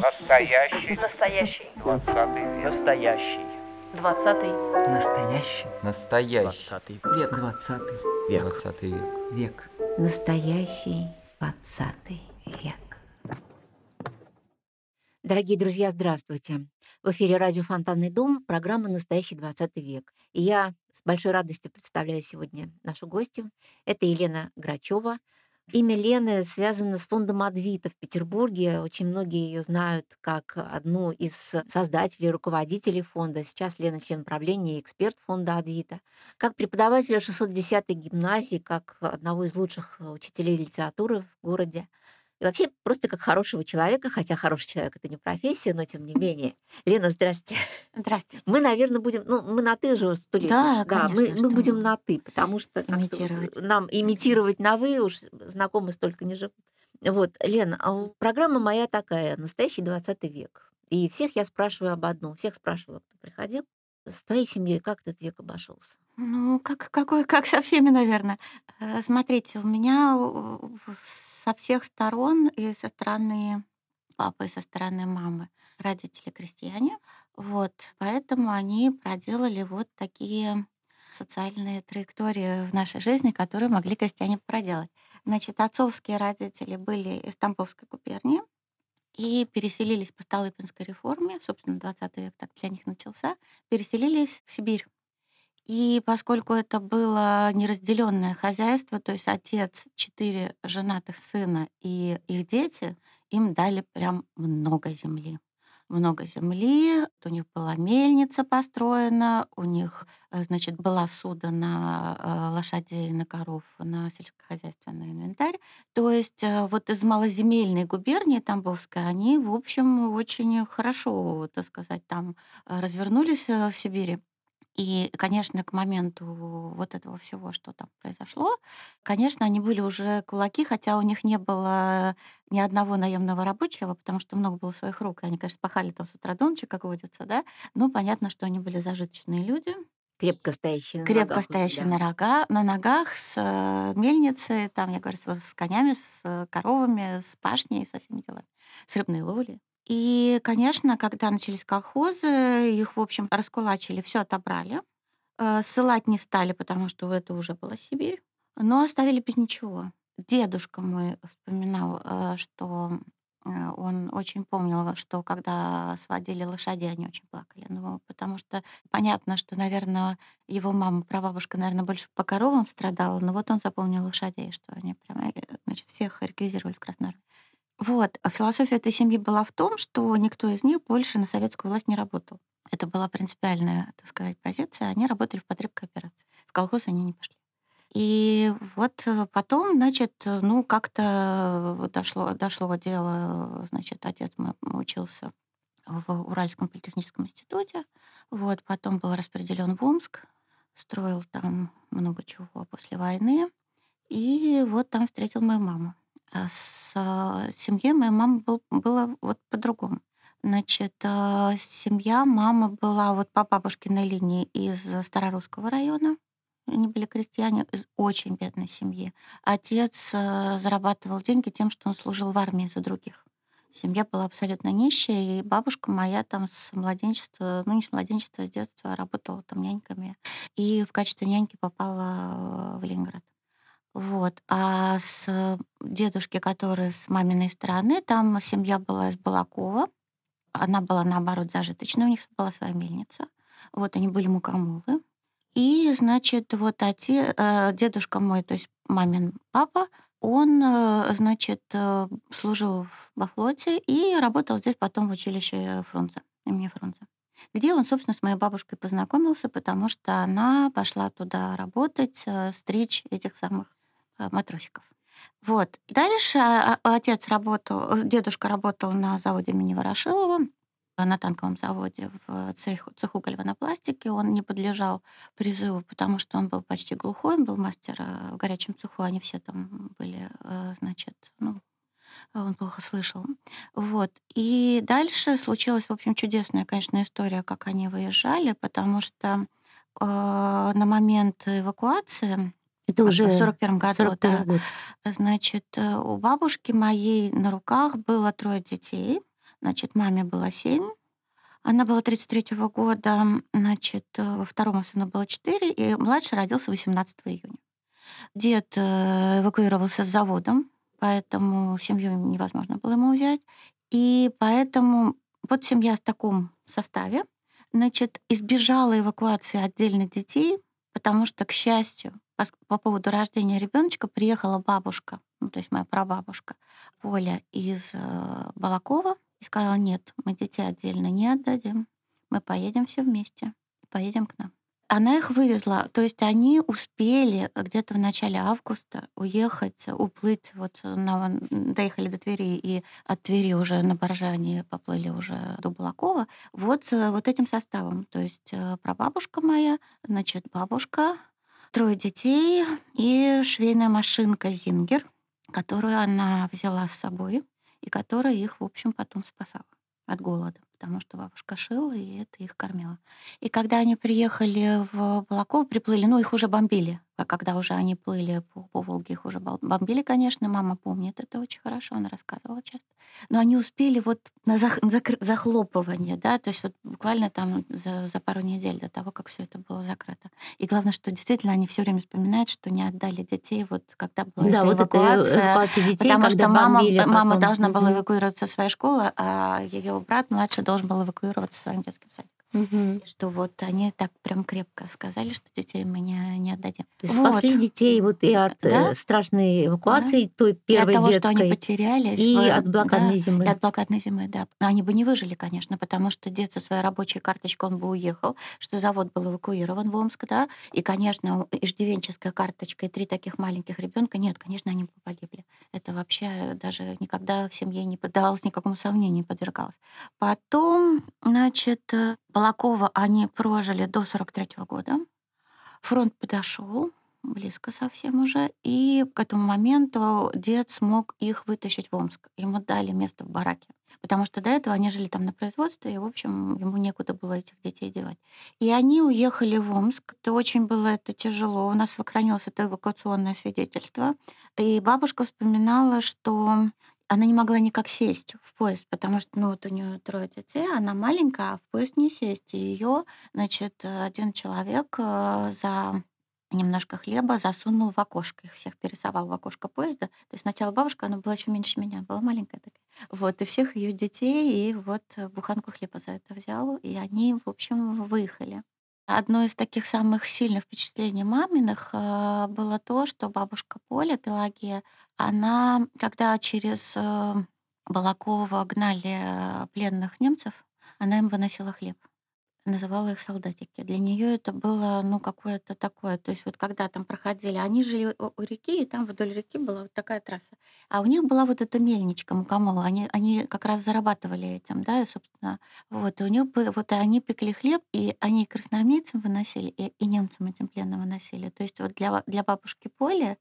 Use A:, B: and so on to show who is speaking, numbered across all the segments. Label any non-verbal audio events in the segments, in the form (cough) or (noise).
A: Настоящий.
B: Настоящий.
A: Двадцатый век.
C: Настоящий.
B: Двадцатый.
C: Настоящий.
D: Настоящий.
C: Двадцатый
E: Век. Двадцатый
C: век.
D: Двадцатый век.
E: век.
F: Настоящий двадцатый век. Дорогие друзья, здравствуйте. В эфире радио «Фонтанный дом», программа «Настоящий 20 век». И я с большой радостью представляю сегодня нашу гостью. Это Елена Грачева. Имя Лены связано с фондом Адвита в Петербурге. Очень многие ее знают как одну из создателей, руководителей фонда. Сейчас Лена член правления и эксперт фонда Адвита. Как преподавателя 610-й гимназии, как одного из лучших учителей литературы в городе. И вообще просто как хорошего человека, хотя хороший человек это не профессия, но тем не менее. Лена, здрасте. (laughs)
G: Здравствуйте.
F: Мы, наверное, будем, ну, мы на ты же сто лет.
G: Да,
F: уж. да, мы,
G: конечно,
F: мы
G: что
F: будем
G: мы.
F: на ты, потому что как-то
G: Имитировать.
F: нам имитировать на вы уж знакомы столько не живут. Вот, Лена, а программа моя такая, настоящий 20 век. И всех я спрашиваю об одном, всех спрашиваю, кто приходил. С твоей семьей как этот век обошелся?
G: Ну, как, какой, как со всеми, наверное. Э, Смотрите, у меня э, со всех сторон, и со стороны папы, и со стороны мамы, родители крестьяне. Вот, поэтому они проделали вот такие социальные траектории в нашей жизни, которые могли крестьяне проделать. Значит, отцовские родители были из Тамбовской губернии и переселились по Столыпинской реформе, собственно, 20 век так для них начался, переселились в Сибирь. И поскольку это было неразделенное хозяйство, то есть отец, четыре женатых сына и их дети, им дали прям много земли. Много земли, у них была мельница построена, у них, э, значит, была суда на э, лошадей, на коров, на сельскохозяйственный инвентарь. То есть э, вот из малоземельной губернии Тамбовской они, в общем, очень хорошо, так сказать, там развернулись в Сибири. И, конечно, к моменту вот этого всего, что там произошло, конечно, они были уже кулаки, хотя у них не было ни одного наемного рабочего, потому что много было своих рук. И они, конечно, пахали там с утра до ночи, как водится, да. Ну, понятно, что они были зажиточные люди,
F: Крепко стоящие на
G: крепко
F: ногах
G: стоящие на, рога, на ногах, с э, мельницей, там, я говорю, с, конями, с коровами, с пашней, со всеми делами, с рыбной ловлей. И, конечно, когда начались колхозы, их, в общем, раскулачили, все отобрали. Э, Ссылать не стали, потому что это уже была Сибирь, но оставили без ничего. Дедушка мой вспоминал, э, что э, он очень помнил, что когда сводили лошадей, они очень плакали. Ну, потому что понятно, что, наверное, его мама, прабабушка, наверное, больше по коровам страдала, но вот он запомнил лошадей, что они прямо, значит, всех реквизировали в Красной Армии. Вот. А философия этой семьи была в том, что никто из них больше на советскую власть не работал. Это была принципиальная, так сказать, позиция. Они работали в потреб кооперации. В колхоз они не пошли. И вот э, потом, значит, э, ну, как-то дошло, дошло дело, э, значит, отец мой учился в Уральском политехническом институте, вот, потом был распределен в Омск, строил там много чего после войны, и вот там встретил мою маму. А с э, семьей моей мамы был, было вот по-другому. Значит, э, семья мамы была вот по бабушкиной линии из Старорусского района. Они были крестьяне из очень бедной семьи. Отец э, зарабатывал деньги тем, что он служил в армии за других. Семья была абсолютно нищая, и бабушка моя там с младенчества, ну не с младенчества, а с детства работала там няньками. И в качестве няньки попала э, в Ленинград. Вот. А с дедушки, который с маминой стороны, там семья была из Балакова. Она была, наоборот, зажиточная, у них была своя мельница. Вот, они были мукомолы. И, значит, вот оте, э, дедушка мой, то есть мамин папа, он, э, значит, э, служил в- флоте и работал здесь потом в училище Фрунзе, имени Фрунзе. Где он, собственно, с моей бабушкой познакомился, потому что она пошла туда работать, э, стричь этих самых э, матросиков. Вот. Дальше а, а, отец работал, э, дедушка работал на заводе имени Ворошилова, э, на танковом заводе в цех, цеху гальванопластики. Он не подлежал призыву, потому что он был почти глухой, он был мастер э, в горячем цеху, они все там были, значит, ну, он плохо слышал. Вот. И дальше случилась, в общем, чудесная, конечно, история, как они выезжали, потому что э, на момент эвакуации
F: Это
G: в
F: уже
G: 41 году,
F: 41
G: да.
F: год.
G: Значит, э, у бабушки моей на руках было трое детей. Значит, маме было семь. Она была 33 года, значит, э, второму сыну было 4, и младший родился 18 июня. Дед э, эвакуировался с заводом, поэтому семью невозможно было ему взять. И поэтому вот семья в таком составе, значит, избежала эвакуации отдельных детей, потому что, к счастью, пос- по поводу рождения ребеночка приехала бабушка, ну, то есть моя прабабушка Поля из э, Балакова, и сказала, нет, мы детей отдельно не отдадим, мы поедем все вместе, поедем к нам. Она их вывезла, то есть они успели где-то в начале августа уехать, уплыть, вот на, доехали до Твери и от Твери уже на барже они поплыли уже до Балакова, вот, э, вот этим составом. То есть э, прабабушка моя, значит, бабушка, трое детей и швейная машинка «Зингер», которую она взяла с собой и которая их, в общем, потом спасала от голода, потому что бабушка шила, и это их кормила. И когда они приехали в Балаково, приплыли, ну, их уже бомбили. А когда уже они плыли по, по Волге, их уже бомбили, конечно, мама помнит это очень хорошо, она рассказывала часто. Но они успели вот на зах- закр- захлопывание, да, то есть вот буквально там за, за пару недель до того, как все это было закрыто. И главное, что действительно они все время вспоминают, что не отдали детей, вот когда была
F: Да,
G: эта
F: вот это
G: эвакуация.
F: эвакуация детей,
G: Потому что мама, мама должна была эвакуироваться со своей школы, а ее брат младший должен был эвакуироваться своим детским садиком.
F: Мгм.
G: Что вот они так прям крепко сказали, что детей мы не, не отдадим.
F: Спасли
G: Вот.
F: детей вот и от э,
G: Да.
F: страшной эвакуации, той
G: И от
F: первой
G: того, что они
F: детской,
G: потерялись.
F: и
G: в-
F: от блокадной
G: да,
F: зимы.
G: и от блокадной зимы, да. Но они бы не выжили, конечно, потому что дед со своей рабочей карточкой, он бы уехал, что завод был эвакуирован в Омск, да, и, конечно, иждивенческая карточка и три таких маленьких ребенка, нет, конечно, они бы погибли. Это вообще даже никогда в семье не поддавалось никакому сомнению, не подвергалось. Потом, значит, э, Балакова они прожили до 43 года. Фронт подошел близко совсем уже, и к этому моменту дед смог их вытащить в Омск. Ему дали место в бараке. Потому что до этого они жили там на производстве, и, в общем, ему некуда было этих детей девать. И они уехали в Омск. Это очень было это тяжело. У нас сохранилось это эвакуационное свидетельство. И бабушка вспоминала, что она не могла никак сесть в поезд, потому что, ну, вот у нее трое детей, она маленькая, а в поезд не сесть. И ее, значит, один человек э, за немножко хлеба засунул в окошко. Их всех пересовал в окошко поезда. То есть сначала бабушка, она была еще меньше меня, была маленькая такая. Вот, и всех ее детей, и вот буханку хлеба за это взял, и они, в общем, выехали. Одно из таких самых сильных впечатлений маминых э, было то, что бабушка Поля, Пелагея, она, когда через э, Балакова гнали э, пленных немцев, она им выносила хлеб называла их солдатики. Для нее это было, ну, какое-то такое. То есть вот когда там проходили, они жили у, реки, и там вдоль реки была вот такая трасса. А у них была вот эта мельничка мукомола. Они, они как раз зарабатывали этим, да, и, собственно, вот. И у них было, вот и они пекли хлеб, и они красноармейцам выносили, и, и немцам этим пленным выносили. То есть вот для, для бабушки Поли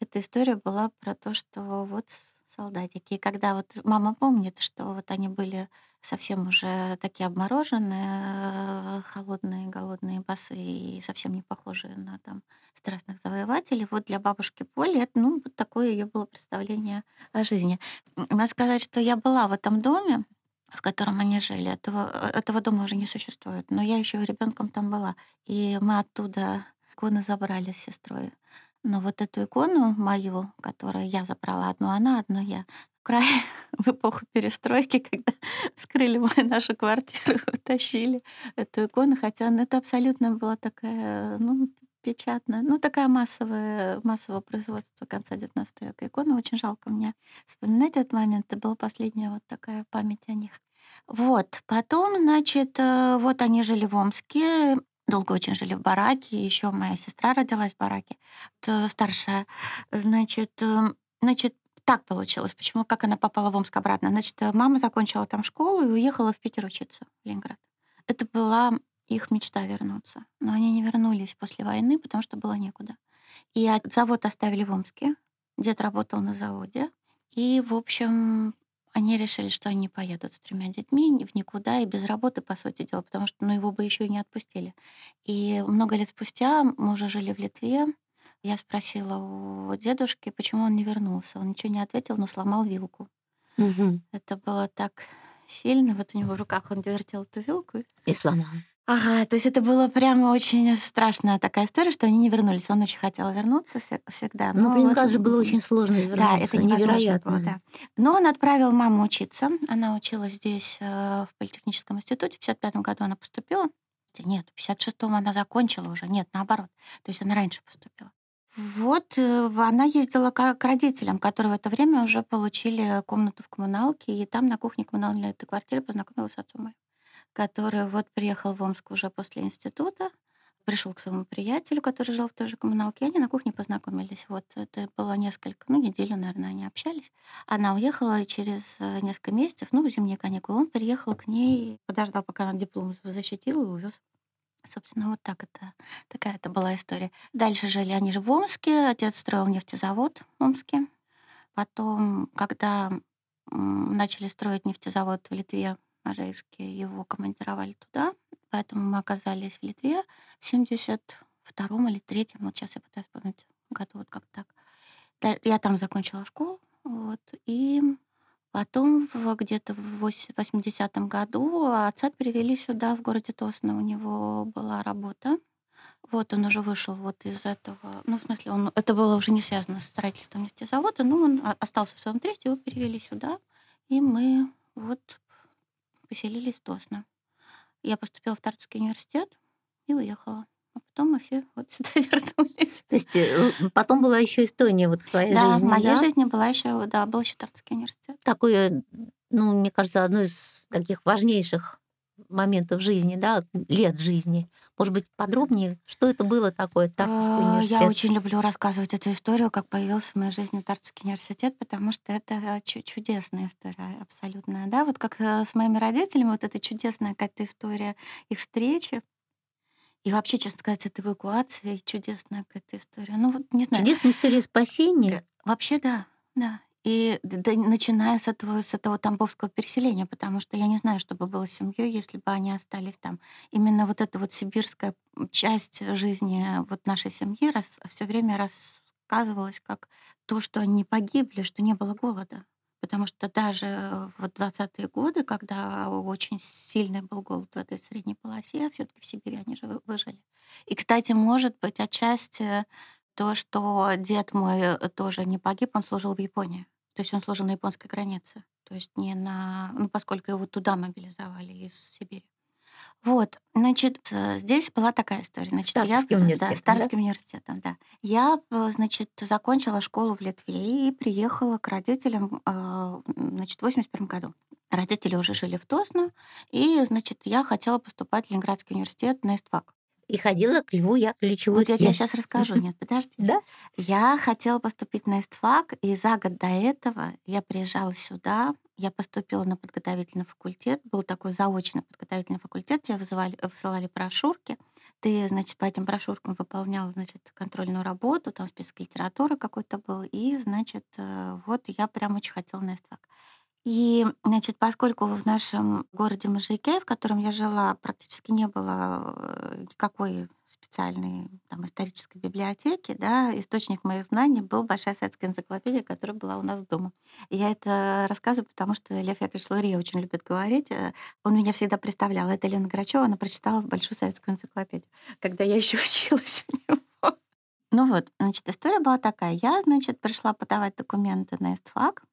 G: эта история была про то, что вот солдатики. И когда вот мама помнит, что вот они были совсем уже такие обмороженные, холодные, голодные, босые и совсем не похожие на там страстных завоевателей. Вот для бабушки Поли это, ну, вот такое ее было представление о жизни. Надо сказать, что я была в этом доме, в котором они жили. Этого, этого дома уже не существует. Но я еще ребенком там была. И мы оттуда иконы забрали с сестрой. Но вот эту икону мою, которую я забрала, одну она, одну я, край (laughs) в эпоху перестройки, когда (laughs) вскрыли нашу квартиру, (laughs) утащили эту икону, хотя она- это абсолютно была такая, ну, печатная, ну, такая массовая, массового производства конца XIX века икона. Очень жалко мне вспоминать этот момент. Это была последняя вот такая память о них. Вот. Потом, значит, э, вот они жили в Омске, долго очень жили в бараке. Еще моя сестра родилась в бараке, старшая. Значит, э, значит, так получилось. Почему, как она попала в Омск обратно? Значит, э, мама закончила там школу и уехала в Питер учиться, в Ленинград. Это была их мечта вернуться. Но они не вернулись после войны, потому что было некуда. И завод оставили в Омске. Дед работал на заводе. И, в общем, они решили, что они поедут с тремя детьми в никуда и без работы, по сути дела, потому что ну, его бы еще и не отпустили. И много лет спустя мы уже жили в Литве, Я спросила у дедушки, почему он не вернулся. Он ничего не ответил, но сломал вилку.
F: Мгм.
G: Это было так сильно. Вот у него в руках он вертел эту вилку.
F: И сломал.
G: Ага, то есть это было прямо очень страшная такая история, что они не вернулись. Он очень хотел вернуться все- всегда.
F: Ну,
G: но
F: блин,
G: вот-
F: раз же было очень сложно
G: Да,
F: вернуться.
G: это невозможно
F: невероятно.
G: было, да. Но он отправил маму учиться. Она училась здесь, э, в политехническом институте. В 55 году она поступила. Нет, в 56-м она закончила уже. Нет, наоборот. То есть она раньше поступила. Вот э, она ездила к, к родителям, которые в это время уже получили комнату в коммуналке, и там на кухне коммунальной этой квартиры познакомилась с отцом моим, который вот приехал в Омск уже после института, пришел к своему приятелю, который жил в той же коммуналке, и они на кухне познакомились. Вот это было несколько, ну, неделю, наверное, они общались. Она уехала через э, несколько месяцев, ну, в зимние каникулы, он приехал к ней, подождал, пока она диплом защитила и увез. Собственно, вот так это, такая это была история. Дальше жили они же в Омске, отец строил нефтезавод в Омске. Потом, когда начали строить нефтезавод в Литве, Можайске, его командировали туда, поэтому мы оказались в Литве в 72-м или 3-м, вот сейчас я пытаюсь вспомнить году, вот как так. Я там закончила школу, вот, и потом в, где-то в вось- 80-м году отца перевели сюда, в городе Тосно. У него была работа. Вот он уже вышел вот из этого. Ну, в смысле, он, это было уже не связано с строительством нефтезавода, но он остался в своем тресте, его перевели сюда. И мы вот поселились Тосно. Я поступила в Тартовский университет и уехала. А потом мы все вот сюда (laughs) вернулись.
F: То есть э, потом была еще Эстония вот в твоей
G: Да,
F: жизни,
G: в моей
F: да?
G: жизни была еще, да, был еще Тартовский университет.
F: Такое, ну, мне кажется, одно из таких важнейших моментов жизни, да, лет жизни. Может быть, подробнее, что это было такое, Тартовский
G: Э,
F: университет?
G: Я очень люблю рассказывать эту историю, как появился в моей жизни Тартовский университет, потому что это чу- чудесная история абсолютная. Да? Вот как э, с моими родителями, вот эта чудесная какая-то история их встречи. И вообще, честно сказать, это эвакуация, чудесная какая-то история. Ну вот, не знаю.
F: Чудесная история спасения.
G: Вообще, да, да. И да, начиная с этого, с этого тамбовского переселения, потому что я не знаю, что бы было с семьей, если бы они остались там. Именно вот эта вот сибирская часть жизни вот нашей семьи раз, все время рассказывалась как то, что они погибли, что не было голода. Потому что даже вот 20-е годы, когда очень сильный был голод в этой средней полосе, все таки в Сибири они же вы- выжили. И, кстати, может быть, отчасти то, что дед мой э, тоже не погиб, он служил в Японии. То есть он служил на японской границе. То есть не на... Ну, поскольку его туда мобилизовали из Сибири. Вот, значит, э, здесь была такая история. Значит, я,
F: Стартовским
G: да,
F: университетом, да?
G: Университетом, да. Я, э, значит, закончила школу в Литве и приехала к родителям, э, значит, в 81 году. Родители уже жили в Тосно, и, значит, я хотела поступать в Ленинградский университет на ИСТФАК.
F: И ходила к Льву Яковлевичу
G: Вот я тебе сейчас расскажу. Нет, подожди.
F: Да?
G: Я хотела поступить на ИСТФАК, и за год до этого я приезжала сюда, я поступила на подготовительный факультет, был такой заочный подготовительный факультет, тебе вызывали, высылали брошюрки, ты, значит, по этим брошюркам выполняла, значит, контрольную работу, там список литературы какой-то был, и, значит, э, вот я прям очень хотела на ИСТФАК. И, значит, поскольку в нашем городе Можайке, в котором я жила, практически не было э, никакой специальной там, исторической библиотеки, да, источник моих знаний был Большая советская энциклопедия, которая была у нас дома. Я это рассказываю, потому что Лев Яковлевич Лурия очень любит говорить. э, Он меня всегда представлял. Это Лена Грачева, она прочитала Большую советскую энциклопедию, когда я еще (laughs) училась у него. Ну вот, значит, история была такая. Я, значит, пришла подавать документы на ИСТФАК,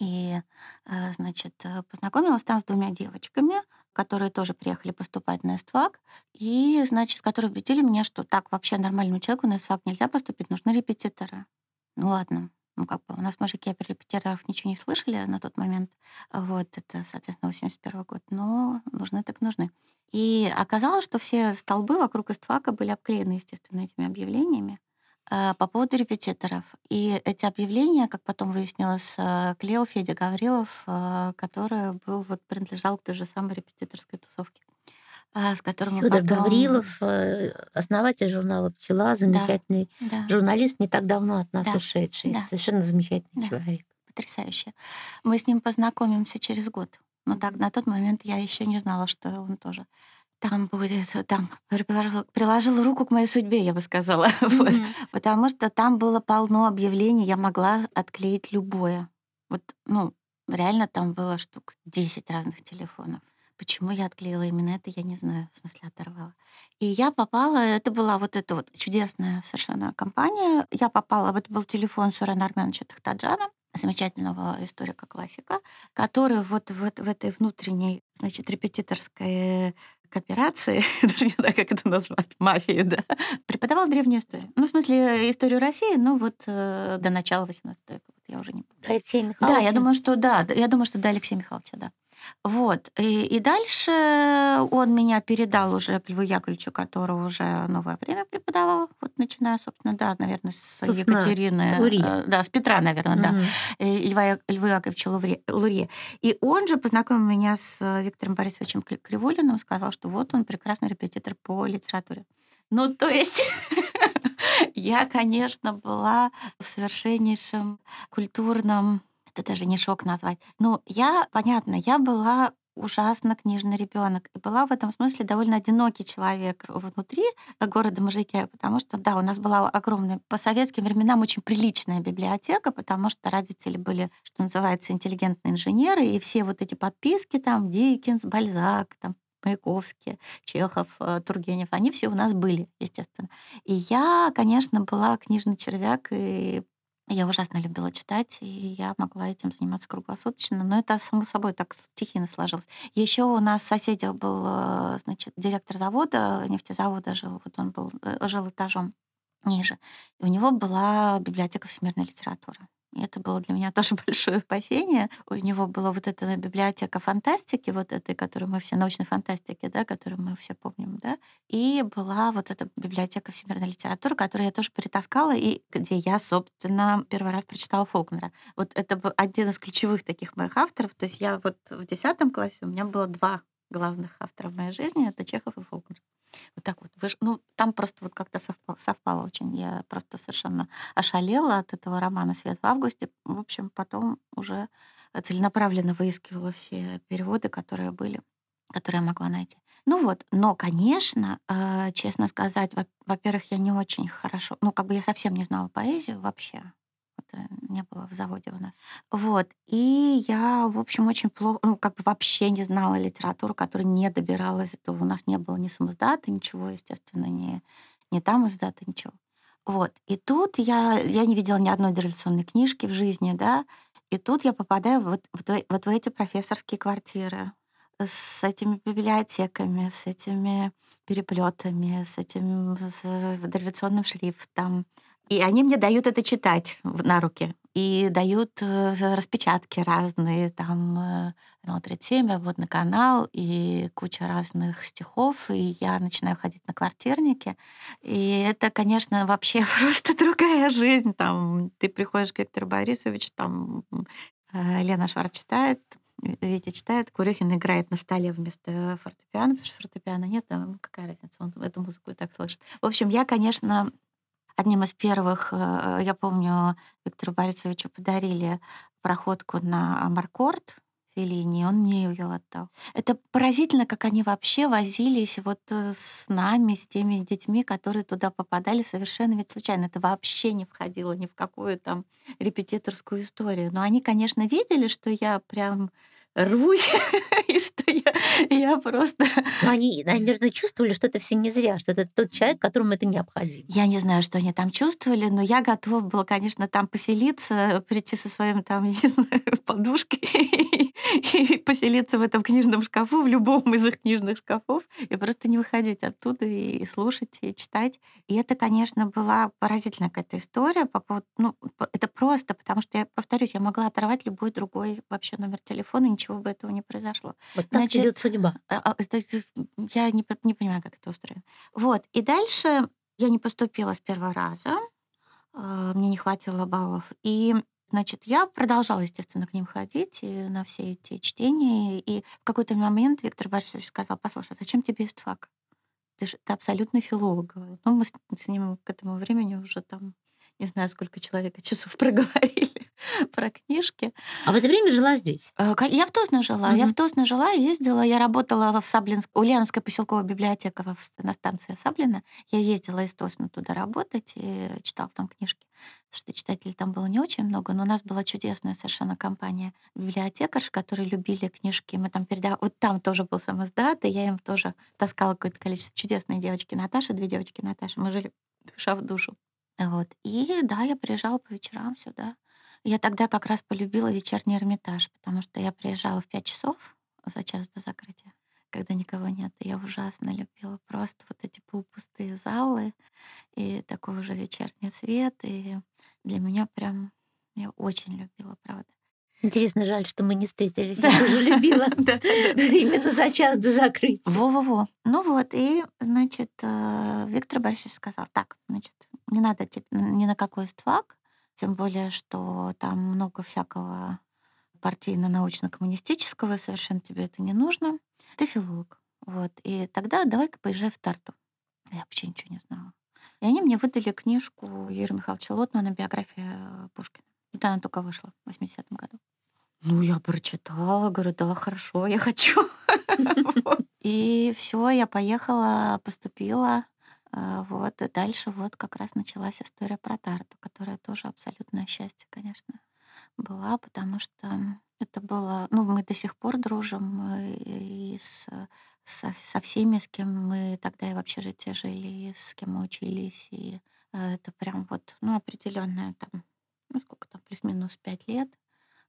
G: и, э, значит, э, познакомилась там с двумя девочками, которые тоже приехали поступать на ИСТФАК, и, значит, которые убедили меня, что так вообще нормальному человеку на ИСТФАК нельзя поступить, нужны репетиторы. Ну ладно, ну как бы у нас в мужике про репетиторов ничего не слышали на тот момент. Вот, это, соответственно, 81 год. Но нужны так нужны. И оказалось, что все столбы вокруг ИСТФАКа были обклеены, естественно, этими объявлениями по поводу репетиторов. И эти объявления, как потом выяснилось, э, клеил Федя Гаврилов, э, который был, вот, принадлежал к той же самой репетиторской тусовке, с которым мы
F: Федор
G: потом...
F: Гаврилов, э, основатель журнала «Пчела», замечательный
G: Да,
F: журналист, не так давно от нас
G: Да,
F: ушедший,
G: да.
F: совершенно замечательный
G: Да.
F: человек.
G: потрясающе. Мы с ним познакомимся через год. Но так, на тот момент я еще не знала, что он тоже там будет, там приложила, приложила руку к моей судьбе, я бы сказала. (laughs) Вот. Потому что там было полно объявлений, я могла отклеить любое. Вот, ну, реально там было штук 10 разных телефонов. Почему я отклеила именно это, я не знаю, в смысле оторвала. И я попала, это была вот эта вот чудесная совершенно компания. Я попала, это был телефон Сурена Арменовича Тахтаджана, замечательного историка-классика, который вот в, в этой внутренней, значит, репетиторской кооперации, (laughs) даже не знаю, как это назвать, мафии, да, преподавал древнюю историю. Ну, в смысле, историю России, ну, вот э, до начала 18 века, вот я уже не помню.
F: Алексей Михайлович?
G: Да, я думаю, что да, я думаю, что до Алексея Михайловича, да. Вот. И, и дальше он меня передал уже к Льву Яковлевичу, который уже новое время преподавал, вот начиная, собственно, да, наверное, с
F: Собственно,
G: Екатерины.
F: Лурье.
G: э, Да, с Петра, наверное, да.
F: Мгм.
G: э, Льва, Льва Яковлевича Лурье, Лурье. И он же познакомил меня с Виктором Борисовичем Кривулиным, сказал, что вот он прекрасный репетитор по литературе. Ну, то есть (laughs) я, конечно, была в совершеннейшем культурном, это даже не шок назвать. Ну, я, понятно, я была ужасно книжный ребенок и была в этом смысле довольно одинокий человек внутри города Мужики, потому что, да, у нас была огромная по советским временам очень приличная библиотека, потому что родители были, что называется, интеллигентные инженеры, и все вот эти подписки там Диккенс, Бальзак, там Маяковский, Чехов, э, Тургенев, они все у нас были, естественно. И я, конечно, была книжный червяк, и я ужасно любила читать, и я могла этим заниматься круглосуточно, но это само собой так стихийно сложилось. Еще у нас в соседях был, э, значит, директор завода, нефтезавода жил, вот он был, э, жил этажом ниже. И у него была библиотека всемирной литературы. И это было для меня (laughs) тоже большое спасение. У него была вот эта библиотека фантастики, вот этой, которую мы все, научной фантастики, да, которую мы все помним, да. И была вот эта библиотека всемирной литературы, которую я тоже перетаскала, и где я, собственно, первый раз прочитала Фолкнера. Вот это был один из ключевых таких моих авторов. То есть я вот в десятом классе у меня было два главных автора в моей жизни, это Чехов и Фолкнер. Вот так вот. Выш- Ну, там просто вот как-то совпало, совпало очень. Я просто совершенно ошалела от этого романа «Свет в августе». В общем, потом уже целенаправленно выискивала все переводы, которые были, которые я могла найти. Ну вот, но, конечно, э, честно сказать, во- во-первых, я не очень хорошо, ну, как бы я совсем не знала поэзию вообще. Это не было в заводе у нас. Вот. И я, в общем, очень плохо, ну, как бы вообще не знала литературу, которая не добиралась. Это у нас не было ни самоздата, ничего, естественно, ни, ни там издата, ничего. Вот. И тут я, я не видела ни одной дореволюционной книжки в жизни, да, и тут я попадаю вот, в тво- вот в эти профессорские квартиры с этими библиотеками, с этими переплетами, с этим с дореволюционным шрифтом. И они мне дают это читать на руки. И дают э, распечатки разные, там э, канал 37, водный канал и куча разных стихов. И я начинаю ходить на квартирники. И это, конечно, вообще (laughs) просто другая жизнь. Там ты приходишь к Виктору Борисовичу, там э, Лена Шварц читает, Витя читает, Курехин играет на столе вместо фортепиано, потому что фортепиано нет, а какая разница, он эту музыку и так слышит. В общем, я, конечно, одним из первых, э, я помню, Виктору Борисовичу подарили проходку на Амаркорд Феллини, он мне ее отдал. Это поразительно, как они вообще возились вот э, с нами, с теми детьми, которые туда попадали совершенно ведь случайно. Это вообще не входило ни в какую там репетиторскую историю. Но они, конечно, видели, что я прям рвусь, (laughs) и что я, я просто...
F: Но они, наверное, чувствовали, что это все не зря, что это тот человек, которому это необходимо.
G: Я не знаю, что они там чувствовали, но я готова была, конечно, там поселиться, прийти со своим там, (laughs) я не знаю, подушкой (laughs) и поселиться в этом книжном шкафу, в любом из их книжных шкафов, и просто не выходить оттуда и слушать, и читать. И это, конечно, была поразительная какая-то история по поводу... Ну, это просто, потому что, я повторюсь, я могла оторвать любой другой вообще номер телефона, и ничего бы этого не произошло.
F: Вот так
G: Значит,
F: идет судьба.
G: А, а, это, я не, не понимаю, как это устроено. Вот. И дальше я не поступила с первого раза. э, Мне не хватило баллов. И, значит, я продолжала, естественно, к ним ходить на все эти чтения. И в какой-то момент Виктор Борисович сказал, послушай, зачем тебе истфак? Ты же ты абсолютный филолог. Ну, мы с, с ним к этому времени уже там не знаю, сколько человека часов (laughs) проговорили. (laughs) про книжки.
F: А в это время жила здесь?
G: Э, Я в Тосно жила. Я
F: Мгм.
G: в Тосно жила, ездила. Я работала в Саблинск... Ульяновская поселковая библиотека на станции Саблина. Я ездила из Тосна туда работать и читала там книжки. Потому что читателей там было не очень много, но у нас была чудесная совершенно компания библиотекарш, которые любили книжки. Мы там передавали... Вот там тоже был сам издат, и я им тоже таскала какое-то количество. Чудесные девочки Наташа, две девочки Наташи. Мы жили душа в душу. Вот. И да, я приезжала по вечерам сюда. Я тогда как раз полюбила вечерний Эрмитаж, потому что я приезжала в 5 часов за час до закрытия, когда никого нет. И я ужасно любила просто вот эти полупустые залы и такой уже вечерний свет. И для меня прям... Я очень любила, правда.
F: Интересно, жаль, что мы не встретились.
G: Да.
F: Я тоже любила (laughs) (laughs) именно за час до закрытия.
G: Во-во-во. Ну вот, и, значит, э, Виктор Борисович сказал, так, значит, не надо ни на какой ствак, тем более, что там много всякого партийно-научно-коммунистического, совершенно тебе это не нужно. Ты филолог. Вот. И тогда давай-ка поезжай в Тарту. Я вообще ничего не знала. И они мне выдали книжку Юрия Михайловича Лотмана «Биография Пушкина». Вот она только вышла в 80-м году. Ну, я прочитала, говорю, да, хорошо, я хочу. (laughs) И все, я поехала, поступила. А, Вот, и дальше вот как раз началась история про Тарту, которая тоже абсолютное счастье, конечно, была, потому что это было... Ну, мы до сих пор дружим э, и с, со, со всеми, с кем мы тогда и в общежитии жили, и с кем мы учились. И э, это прям вот, ну, определенная там, ну, сколько там, плюс-минус пять лет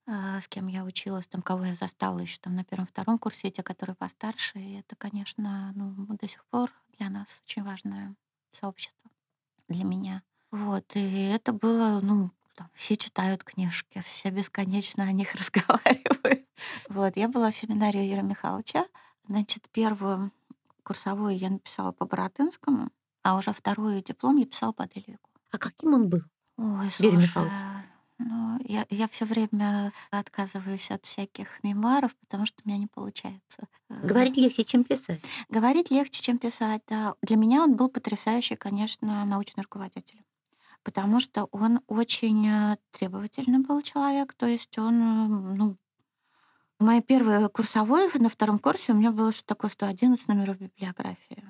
G: а, с кем я училась, там, кого я застала еще там на первом-втором курсе, те, которые постарше. И это, конечно, ну, до сих пор для нас очень важное сообщество, для меня. Вот, и это было, ну, там, все читают книжки, все бесконечно о них (laughs) разговаривают. Вот, я была в семинаре Юрия Михайловича. Значит, первую курсовую я написала по Боротынскому, а уже вторую диплом я писала по Дельвику.
F: А каким он был?
G: Ой, слушай, Ну, я, я все время отказываюсь от всяких мемуаров, потому что у меня не получается. Э,
F: Говорить легче, чем писать.
G: Говорить легче, чем писать, да. Для меня он был потрясающий, конечно, научный руководитель. Потому что он очень э, требовательный был человек. То есть он, э, ну, мои первые курсовые на втором курсе у меня было что такое 111 номеров библиографии.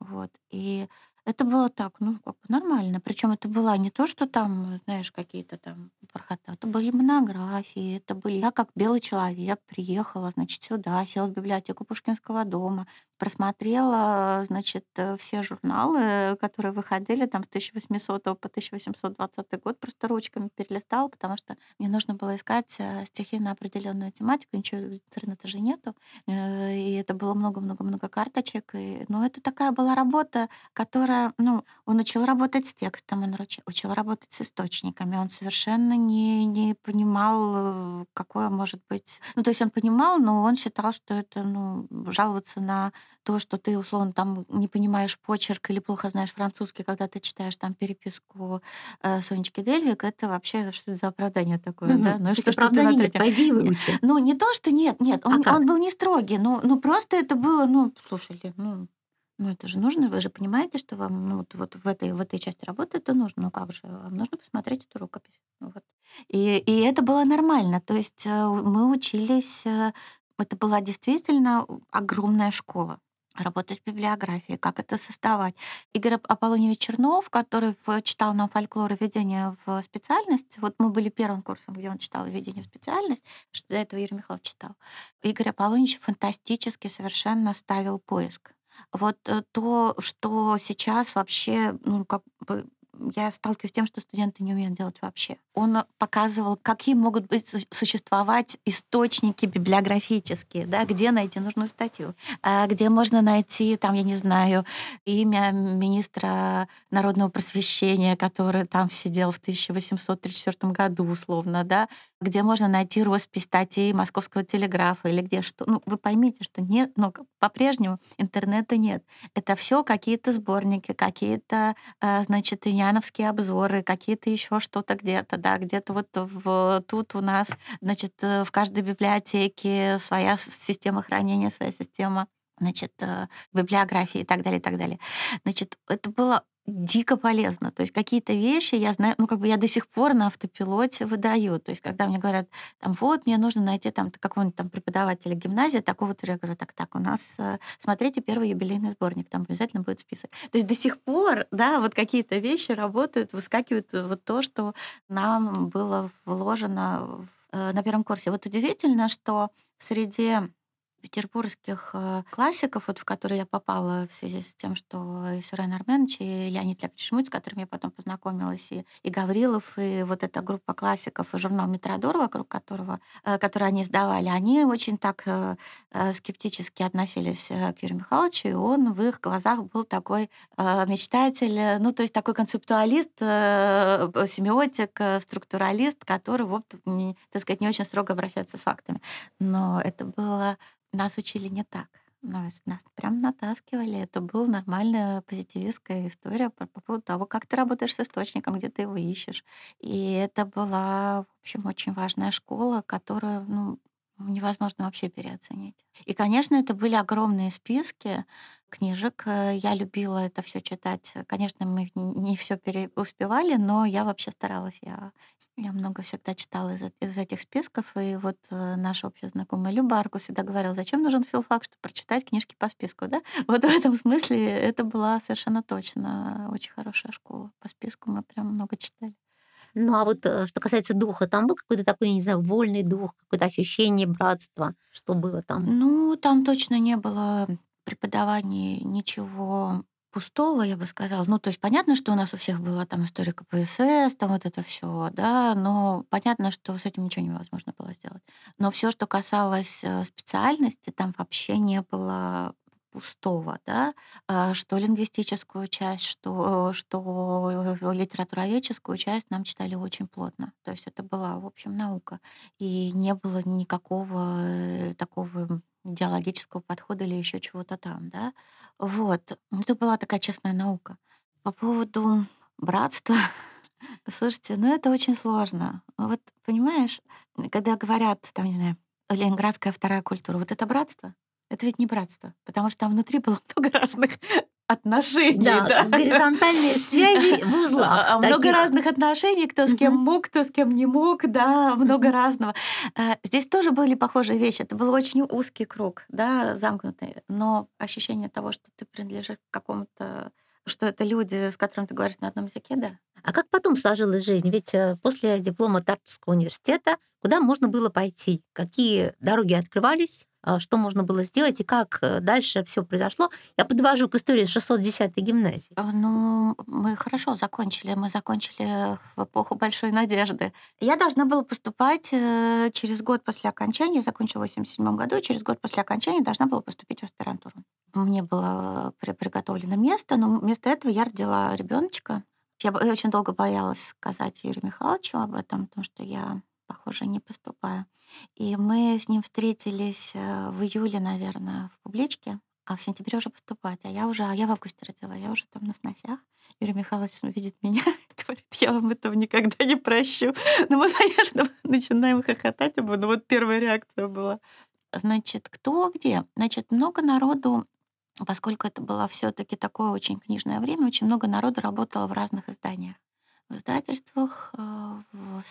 G: Вот. И это было так, ну, как бы нормально. Причем это было не то, что там, знаешь, какие-то там пархота. Это были монографии, это были... Я как белый человек приехала, значит, сюда, села в библиотеку Пушкинского дома, просмотрела, значит, э, все журналы, которые выходили там с 1800 по 1820 год, просто ручками перелистала, потому что мне нужно было искать э, стихи на определенную тематику, ничего интернета же нету, Э, и это было много-много-много карточек, и, ну, это такая была работа, которая, ну, он учил работать с текстом, он учил работать с источниками, он совершенно не, не понимал, какое может быть... Ну, то есть он понимал, но он считал, что это, ну, жаловаться на то, что ты, условно, там не понимаешь почерк или плохо знаешь французский, когда ты читаешь там переписку э, Сонечки Дельвик, это вообще что за оправдание такое, да? Ну что, что ты
F: нет, пойди выучи.
G: Ну, не то, что нет, нет, он,
F: А
G: он был не строгий, ну, ну просто это было, ну, слушай, ну, ну это же нужно, вы же понимаете, что вам ну, вот, вот в, этой, в этой части работы это нужно, ну как же, вам нужно посмотреть эту рукопись. Вот. И, и это было нормально, то есть э, мы учились, э, это была действительно огромная школа работать с библиографией, как это создавать. Игорь Ап- Аполлоньевич Чернов, который читал нам фольклор и введение в специальность, вот мы были первым курсом, где он читал введение в специальность, что до этого Юрий Михайлович читал. Игорь Аполлоньевич фантастически совершенно ставил поиск. Вот э, то, что сейчас вообще, ну, как бы я сталкиваюсь с тем, что студенты не умеют делать вообще. Он показывал, какие могут быть су- существовать источники библиографические, да, где найти нужную статью, а, где можно найти, там, я не знаю, имя министра народного просвещения, который там сидел в 1834 году, условно, да, где можно найти роспись статей Московского телеграфа или где что. Ну, вы поймите, что нет, но по-прежнему интернета нет. Это все какие-то сборники, какие-то, э, значит, иняновские обзоры, какие-то еще что-то где-то, да, где-то вот в, тут у нас, значит, э, в каждой библиотеке своя система хранения, своя система значит, э, библиографии и так далее, и так далее. Значит, это было дико полезно. То есть какие-то вещи я знаю, ну, как бы я до сих пор на автопилоте выдаю. То есть когда мне говорят, там, вот, мне нужно найти там какого-нибудь там преподавателя гимназии, такого-то, я говорю, так, так, у нас, э, смотрите, первый юбилейный сборник, там обязательно будет список. То есть до сих пор, да, вот какие-то вещи работают, выскакивают вот то, что нам было вложено в, э, на первом курсе. Вот удивительно, что в среде петербургских э, классиков, вот в которые я попала в связи с тем, что и Сурен Арменович, и Леонид Ляпич Шмыц, с которыми я потом познакомилась, и, и Гаврилов, и вот эта группа классиков, и журнал «Метродор», вокруг которого, э, который они сдавали, они очень так э, скептически относились к Юрию Михайловичу, и он в их глазах был такой мечтатель, ну, то есть такой концептуалист, семиотик, структуралист, который, вот, так сказать, не очень строго обращается с фактами. Но это было нас учили не так. Ну, нас прям натаскивали. Это была нормальная позитивистская история по, по поводу того, как ты работаешь с источником, где ты его ищешь. И это была, в общем, очень важная школа, которую ну, невозможно вообще переоценить. И, конечно, это были огромные списки книжек. Я любила это все читать. Конечно, мы не все успевали, но я вообще старалась. Я я много всегда читала из, из этих списков, и вот э, наша общая знакомая Люба Арку всегда говорила, зачем нужен филфак, чтобы прочитать книжки по списку, да? (laughs) Вот в этом смысле это была совершенно точно очень хорошая школа. По списку мы прям много читали.
F: Ну а вот э, что касается духа, там был какой-то такой, не знаю, вольный дух, какое-то ощущение братства, что было там?
G: Ну, там точно не было преподавания ничего пустого, я бы сказала. Ну, то есть понятно, что у нас у всех была там история КПСС, там вот это все, да, но понятно, что с этим ничего невозможно было сделать. Но все, что касалось э, специальности, там вообще не было пустого, да, а, что лингвистическую часть, что, что литературоведческую часть нам читали очень плотно. То есть это была, в общем, наука. И не было никакого э, такого идеологического подхода или еще чего-то там, да. Вот. Это была такая честная наука. По поводу братства, (laughs) слушайте, ну это очень сложно. Вот понимаешь, когда говорят, там, не знаю, ленинградская вторая культура, вот это братство, это ведь не братство, потому что там внутри было (laughs) много разных отношений.
F: Да, да. горизонтальные связи (laughs) в узлах.
G: А, много разных отношений, кто с кем мог, кто с кем не мог, да, много разного. Э, здесь тоже были похожие вещи. Это был очень узкий круг, да, замкнутый, но ощущение того, что ты принадлежишь к какому-то что это люди, с которыми ты говоришь на одном языке, да.
F: А как потом сложилась жизнь? Ведь э, после диплома Тартовского университета куда можно было пойти? Какие дороги открывались? А, что можно было сделать и как э, дальше все произошло. Я подвожу к истории 610-й гимназии.
G: А, ну, мы хорошо закончили. Мы закончили в эпоху большой надежды. Я должна была поступать э, через год после окончания, я закончила в 87 году, через год после окончания должна была поступить в аспирантуру. Мне было приготовлено место, но вместо этого я родила ребеночка. Я очень долго боялась сказать Юрию Михайловичу об этом, потому что я похоже, не поступаю. И мы с ним встретились э, в июле, наверное, в публичке, а в сентябре уже поступать. А я уже, а я в августе родила, я уже там на сносях. Юрий Михайлович видит меня, (laughs) говорит, я вам этого никогда не прощу. Ну, мы, (laughs) конечно, начинаем хохотать об этом. Вот первая реакция была. Значит, кто где? Значит, много народу поскольку это было все таки такое очень книжное время, очень много народу работало в разных изданиях в издательствах, э, в,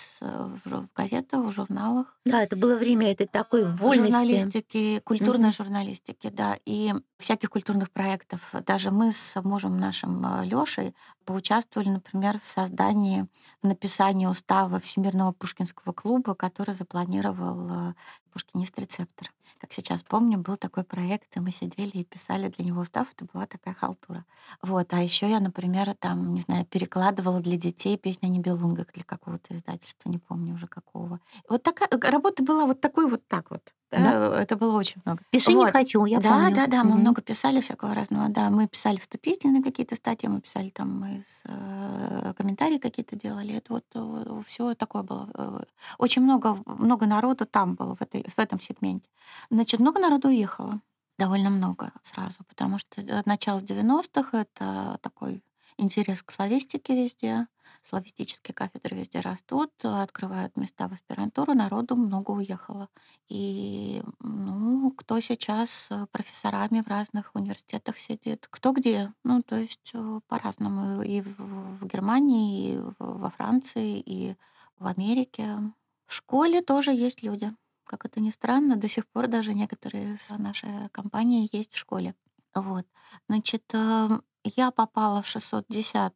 G: в газетах, в журналах.
F: Да, это было время этой такой вольности.
G: Журналистики, культурной mm-hmm. журналистики, да, и всяких культурных проектов. Даже мы с мужем нашим э, Лёшей поучаствовали, например, в создании, в написании устава Всемирного Пушкинского клуба, который запланировал э, Пушкинист рецептор. Как сейчас помню, был такой проект, и мы сидели и писали для него устав. Это была такая халтура. Вот. А еще я, например, там, не знаю, перекладывала для детей песню о Нибелунгах для какого-то издательства, не помню уже какого. Вот такая работа была вот такой вот так вот. Да, это было очень много.
F: Пиши вот. не хочу, я
G: да,
F: помню.
G: Да, да, да, мы много писали всякого разного. Да, мы писали вступительные какие-то статьи, мы писали там из э, комментарии какие-то делали. Это вот, вот все такое было. Э, очень много, много народу там было в, этой, в этом сегменте. Значит, много народу уехало. Довольно много сразу, потому что от начала 90-х это такой интерес к славистике везде. Славистические кафедры везде растут, открывают места в аспирантуру, народу много уехало. И ну, кто сейчас э, профессорами в разных университетах сидит, кто где. Ну, то есть э, по-разному. И в, Германии, и во Франции, и в Америке. В школе тоже есть люди. Как это ни странно, до сих пор даже некоторые из нашей компании есть в школе. Вот. Значит, эм, я попала в 610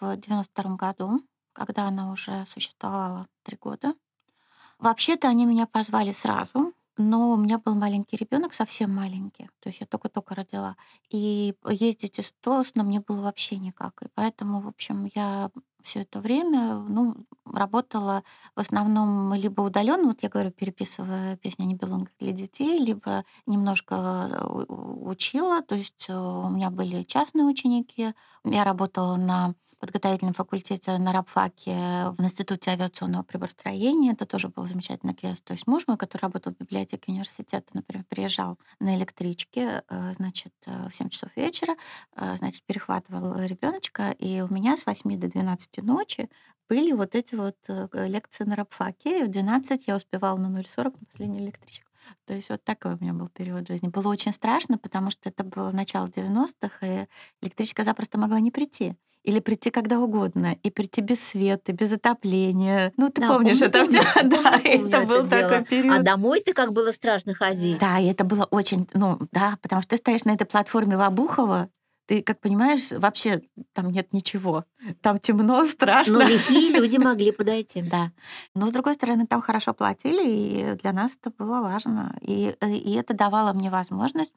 G: в 92 году, когда она уже существовала три года. Вообще-то они меня позвали сразу, но у меня был маленький ребенок, совсем маленький. То есть я только-только родила. И ездить из Тосна мне было вообще никак. И поэтому, в общем, я все это время ну, работала в основном либо удаленно, вот я говорю, переписывая песни Нибелунга для детей, либо немножко э, учила. То есть э, у меня были частные ученики. Я работала на подготовительном факультете на рабфаке в Институте авиационного приборостроения. Это тоже был замечательный квест. То есть муж мой, который работал в библиотеке университета, например, приезжал на электричке, э, значит, э, в 7 часов вечера, э, значит, перехватывал ребеночка, и у меня с 8 до 12 ночи были вот эти вот лекции на рабфаке. И в 12 я успевала на 0,40 на последнюю электричку. То есть вот такой у меня был период жизни. Было очень страшно, потому что это было начало 90-х, и электричка запросто могла не прийти или прийти когда угодно, и прийти без света, без отопления. Ну, ты да, помнишь помню, это все? (laughs) Да, это был это такой период.
F: А домой ты как было страшно ходить?
G: Да, и это было очень, ну, да, потому что ты стоишь на этой платформе в Обухово, ты, как понимаешь, вообще там нет ничего. Там темно, (laughs) страшно.
F: Но лихие люди (laughs) могли подойти.
G: Да. Но, с другой стороны, там хорошо платили, и для нас это было важно. И, э, и это давало мне возможность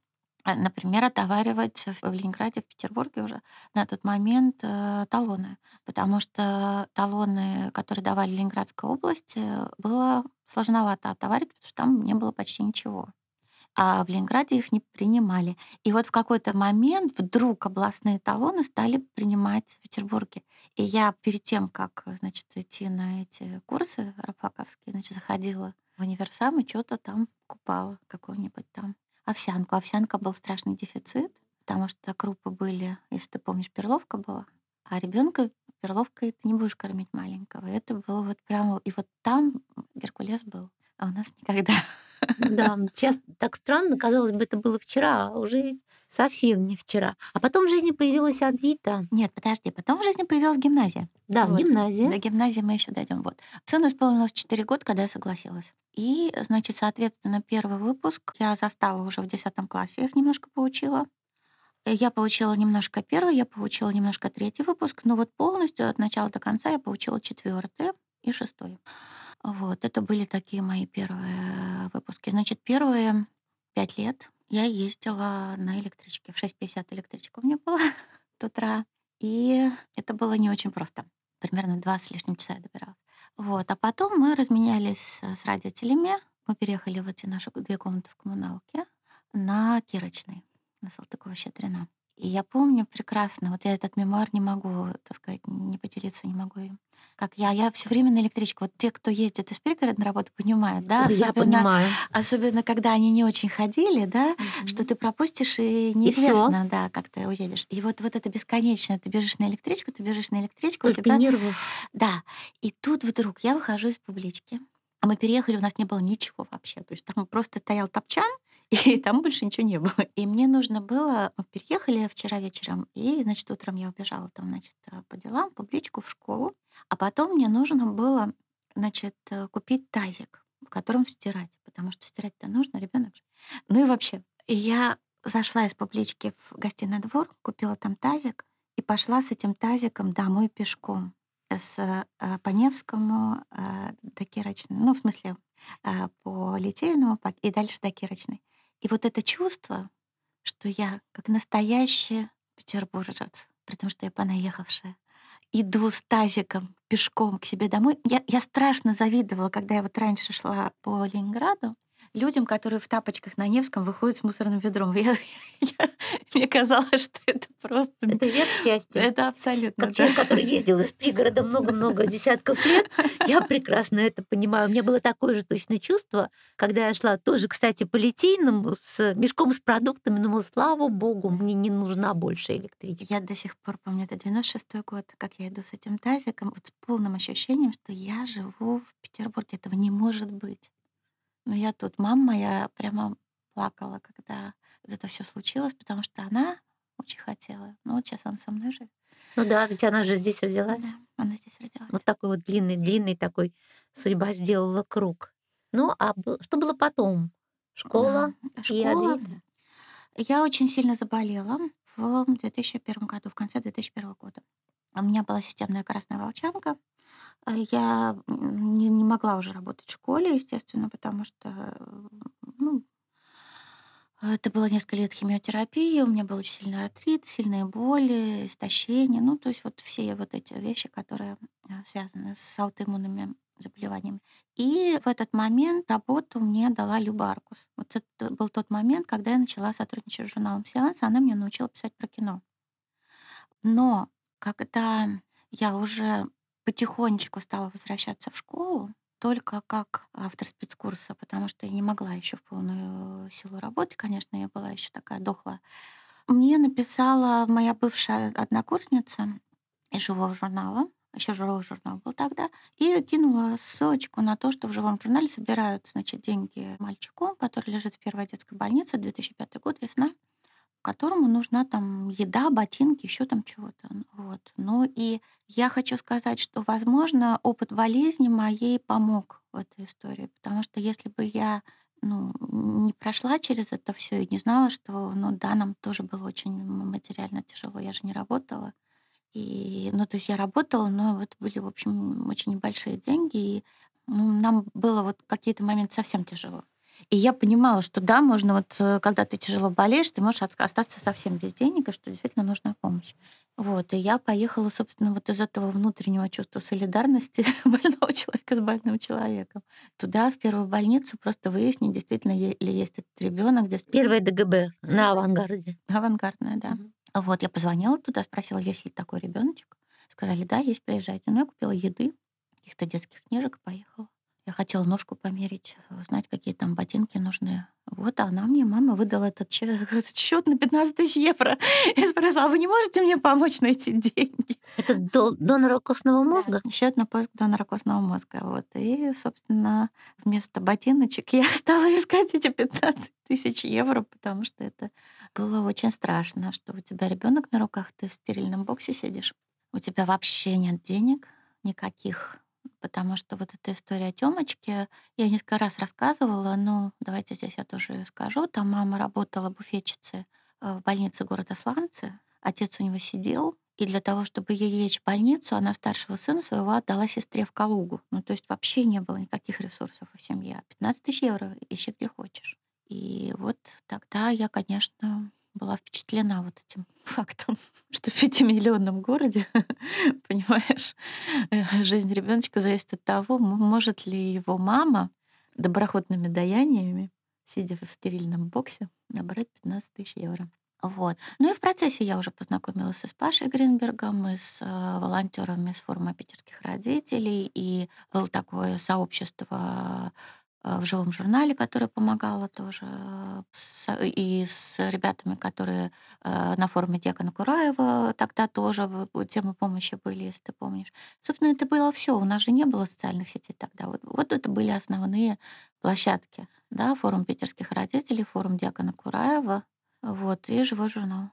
G: например, отоваривать в Ленинграде, в Петербурге уже на тот момент э, талоны. Потому что талоны, которые давали Ленинградской области, было сложновато отоваривать, потому что там не было почти ничего. А в Ленинграде их не принимали. И вот в какой-то момент вдруг областные талоны стали принимать в Петербурге. И я перед тем, как значит, идти на эти курсы рабфаковские, значит, заходила в универсам и что-то там купала, какой-нибудь там овсянку. Овсянка был страшный дефицит, потому что крупы были, если ты помнишь, перловка была, а ребенка перловкой ты не будешь кормить маленького. Это было вот прямо... И вот там Геркулес был, а у нас никогда.
F: Да, (laughs) сейчас так странно, казалось бы, это было вчера, а уже совсем не вчера. А потом в жизни появилась Адвита.
G: Нет, подожди, потом в жизни появилась гимназия.
F: Да, вот. гимназия.
G: До гимназии мы еще дойдем. Вот. Сыну исполнилось 4 года, когда я согласилась. И, значит, соответственно, первый выпуск я застала уже в 10 классе, я их немножко поучила. Я получила немножко первый, я получила немножко третий выпуск, но вот полностью от начала до конца я получила четвертый и шестой. Вот, это были такие мои первые выпуски. Значит, первые пять лет я ездила на электричке. В 6.50 электричка у меня была (laughs) с утра. И это было не очень просто. Примерно два с лишним часа я добиралась. Вот. А потом мы разменялись с родителями. Мы переехали в эти наши две комнаты в коммуналке на Кирочной, на Салтыкова-Щедрина. И я помню прекрасно, вот я этот мемуар не могу, так сказать, не поделиться, не могу им. Как я, я все время на электричку. Вот те, кто ездит из пригорода на работу, понимают, да?
F: Особенно, я понимаю.
G: Особенно, когда они не очень ходили, да, mm-hmm. что ты пропустишь и неизвестно, и да, как ты уедешь. И вот, вот это бесконечно. Ты бежишь на электричку, ты бежишь на электричку.
F: Только тебя... нервов.
G: Да. И тут вдруг я выхожу из публички. А мы переехали, у нас не было ничего вообще. То есть там просто стоял топчан, и там больше ничего не было. И мне нужно было... Мы переехали вчера вечером, и, значит, утром я убежала там, значит, э, по делам, публичку, в школу. А потом мне нужно было, значит, э, купить тазик, в котором стирать, потому что стирать-то нужно, ребенок. Ну и вообще. И я зашла из публички в гостиный двор, купила там тазик и пошла с этим тазиком домой пешком с э, по Невскому э, до Кирочной. Ну, в смысле, по Литейному и дальше до Кирочной. И вот это чувство, что я как настоящий петербуржец, при том, что я понаехавшая, иду с тазиком пешком к себе домой. Я, я страшно завидовала, когда я вот раньше шла по Ленинграду, людям, которые в тапочках на Невском выходят с мусорным ведром. (laughs) Я, я, мне казалось, что это просто...
F: Это верх счастья.
G: Это абсолютно.
F: Как
G: да.
F: человек, который ездил из пригорода много-много десятков лет, я прекрасно это понимаю. У меня было такое же точное чувство, когда я шла тоже, кстати, по Литейному с мешком с продуктами, думала, слава богу, мне не нужна больше электричество.
G: Я до сих пор помню, это 96-й год, как я иду с этим тазиком, вот с полным ощущением, что я живу в Петербурге. Этого не может быть. Но я тут, мама моя прямо плакала, когда это все случилось, потому что она очень хотела. Ну вот сейчас она со мной живет.
F: Ну да, ведь она же здесь родилась.
G: Да, она здесь родилась.
F: Вот такой вот длинный-длинный такой судьба сделала круг. Ну, а что было потом? Школа?
G: Да,
F: и
G: школа.
F: Адвент?
G: Я очень сильно заболела в 2001 году, в конце 2001 года. У меня была системная красная волчанка. А Я не, не могла уже работать в школе, естественно, потому что ну, это было несколько лет химиотерапии, у меня был очень сильный артрит, сильные боли, истощение, ну, то есть вот все вот эти вещи, которые э, связаны с аутоиммунными заболеваниями. И в этот момент работу мне дала Люба Аркус. Вот это был тот момент, когда я начала сотрудничать с журналом «Сеанс», она меня научила писать про кино. Но когда я уже потихонечку стала возвращаться в школу, только как автор спецкурса, потому что я не могла еще в полную силу работать, конечно, я была еще такая дохлая. Мне написала моя бывшая однокурсница из живого журнала, еще живой журнал был тогда, и кинула ссылочку на то, что в живом журнале собирают, значит, деньги мальчику, который лежит в первой детской больнице, 2005 год, весна, которому нужна там еда, ботинки, еще там чего-то. Вот. Ну и я хочу сказать, что, возможно, опыт болезни моей помог в этой истории, потому что если бы я ну, не прошла через это все и не знала, что, ну да, нам тоже было очень материально тяжело, я же не работала. И, ну, то есть я работала, но это были, в общем, очень небольшие деньги, и ну, нам было вот какие-то моменты совсем тяжело. И я понимала, что да, можно вот, э, когда ты тяжело болеешь, ты можешь остаться совсем без денег, и что действительно нужна помощь. Вот, и я поехала, собственно, вот из этого внутреннего чувства солидарности (laughs) больного человека с больным человеком туда, в первую больницу, просто выяснить, действительно ли есть этот ребенок, здесь
F: Первое ДГБ на авангарде.
G: авангардная, да. Вот, я позвонила туда, спросила, есть ли такой ребеночек. Сказали, да, есть, приезжайте. Ну, я купила еды, каких-то детских книжек и поехала. Я хотела ножку померить, узнать, какие там ботинки нужны. Вот, а она мне, мама, выдала этот (laughs) счет на 15 тысяч евро. (laughs) И спросила, а вы не можете мне помочь найти деньги?
F: Это до- донор костного мозга?
G: Счет на поиск донора костного мозга. Вот. И, собственно, вместо ботиночек я (laughs) стала искать эти 15 тысяч евро, потому что это было очень страшно, что у тебя ребенок на руках, ты в стерильном боксе сидишь, у тебя вообще нет денег никаких, потому что вот эта история Тёмочки, я несколько раз рассказывала, но давайте здесь я тоже скажу. Там мама работала буфетчицей э, в больнице города Сланцы, отец у него сидел, и для того, чтобы ей лечь в больницу, она старшего сына своего отдала сестре в Калугу. Ну, то есть вообще не было никаких ресурсов у семьи. 15 тысяч евро ищи где хочешь. И вот тогда я, конечно, была впечатлена вот этим (laughs) фактом, что в пятимиллионном городе, (laughs) понимаешь, э, жизнь ребеночка зависит от того, может ли его мама доброходными daяниями, сидя в стерильном боксе, набрать 15 тысяч евро. Вот. Ну и в процессе я уже познакомилась с Пашей Гринбергом, и с э, волонтерами с форума питерских родителей, и было такое сообщество в живом журнале, которое помогало тоже, э, с- и с ребятами, которые э, на форуме Дьякона Кураева тогда тоже темы помощи были, если ты помнишь. Собственно, это было все. У нас же не было социальных сетей тогда. Вот, вот это были основные площадки. Да, форум питерских родителей, форум Дьякона Кураева, вот, и живой журнал.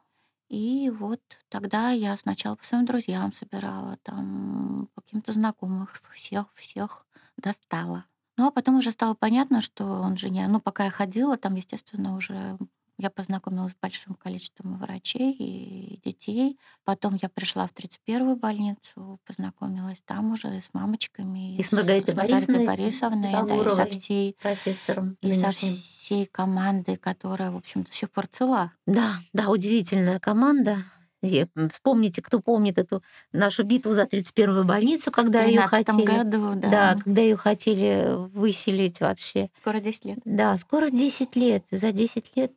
G: И вот тогда я сначала по своим друзьям собирала, там, каким-то знакомых, всех-всех достала. Ну, а потом уже стало понятно, что он же не... Ну, пока я ходила, там, естественно, уже я познакомилась с большим количеством врачей и детей. Потом я пришла в 31-ю больницу, познакомилась там уже с мамочками.
F: И с Маргаритой
G: Маргаритой
F: Борисовной
G: Борисовной, да, и со всей,
F: Профессором.
G: и со всей командой, которая, в общем, до сих пор цела.
F: Да, да, удивительная команда. И, Вспомните, кто помнит эту нашу битву за 31-ю больницу, когда ее
G: 13
F: хотели...
G: году, да.
F: Да, когда ее хотели выселить вообще.
G: Скоро 10 лет.
F: Да, скоро 10 лет. За 10 лет,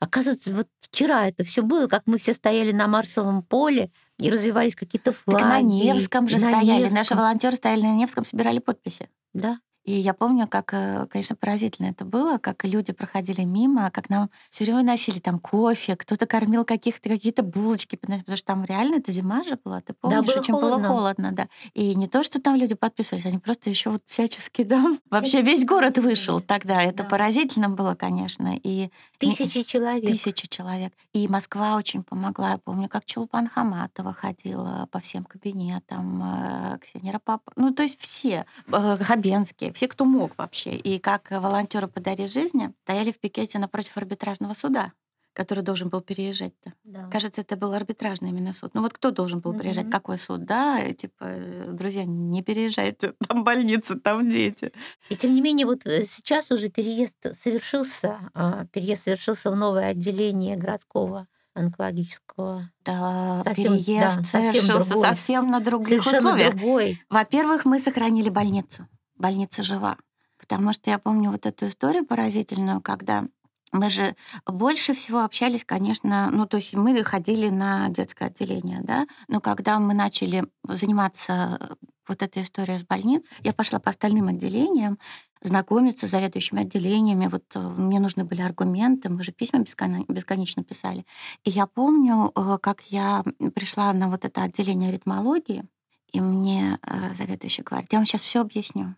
F: оказывается, вот вчера это все было, как мы все стояли на Марсовом поле, и развивались какие-то флаги.
G: Так на Невском же
F: на
G: стояли. Наши
F: Невском.
G: волонтеры стояли на Невском, собирали подписи.
F: Да.
G: И я помню, как, э, конечно, поразительно это было, как люди проходили мимо, как нам все время носили там кофе, кто-то кормил каких-то какие-то булочки, потому что там реально это зима же была, ты помнишь,
F: было
G: очень
F: холодно.
G: было холодно, да. И не то, что там люди подписывались, они просто еще вот всячески, да, (laughs) вообще весь город вышел тогда. Это
F: Да.
G: поразительно было, конечно. И
F: Тысячи человек.
G: Тысячи человек. И Москва очень помогла. Я помню, как Чулпан Хаматова ходила по всем кабинетам, э, Ксения Рапопорт. Ну, то есть все, э, Хабенские, все, кто мог вообще. И как волонтеры «Подари жизни» стояли в пикете напротив арбитражного суда который должен был переезжать-то.
F: Да.
G: Кажется, это был арбитражный именно суд. Ну вот кто должен был приезжать?
F: Мгм.
G: Какой суд? Да, э, типа, э, друзья, не переезжайте, (laughs) там больница, там дети.
F: И тем не менее, вот э, сейчас уже переезд совершился, а, переезд совершился в новое отделение городского онкологического.
G: Да,
F: Совсем- да,
G: переезд
F: совсем
G: совершился
F: другой.
G: совсем на других
F: Совершенно
G: условиях.
F: другой.
G: Во-первых, мы сохранили больницу. Больница жива. Потому что я помню вот эту историю поразительную, когда мы же больше всего общались, конечно, ну, то есть мы ходили на детское отделение, да, но когда мы начали заниматься э, вот этой историей с больниц, я пошла по остальным отделениям, знакомиться с заведующими отделениями, вот э, мне нужны были аргументы, мы же письма бескон- бесконечно писали. И я помню, э, как я пришла на вот это отделение аритмологии, и мне заведующий говорит, я вам сейчас все объясню.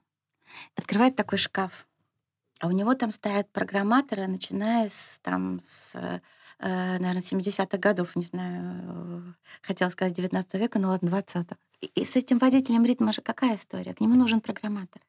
G: Открывает такой шкаф, а у него там стоят программаторы, начиная с, там, с э, наверное, 70-х годов, не знаю, э, хотела сказать 19 века, но ладно, 20-го. И, и с этим водителем ритма же какая история? К нему нужен программатор.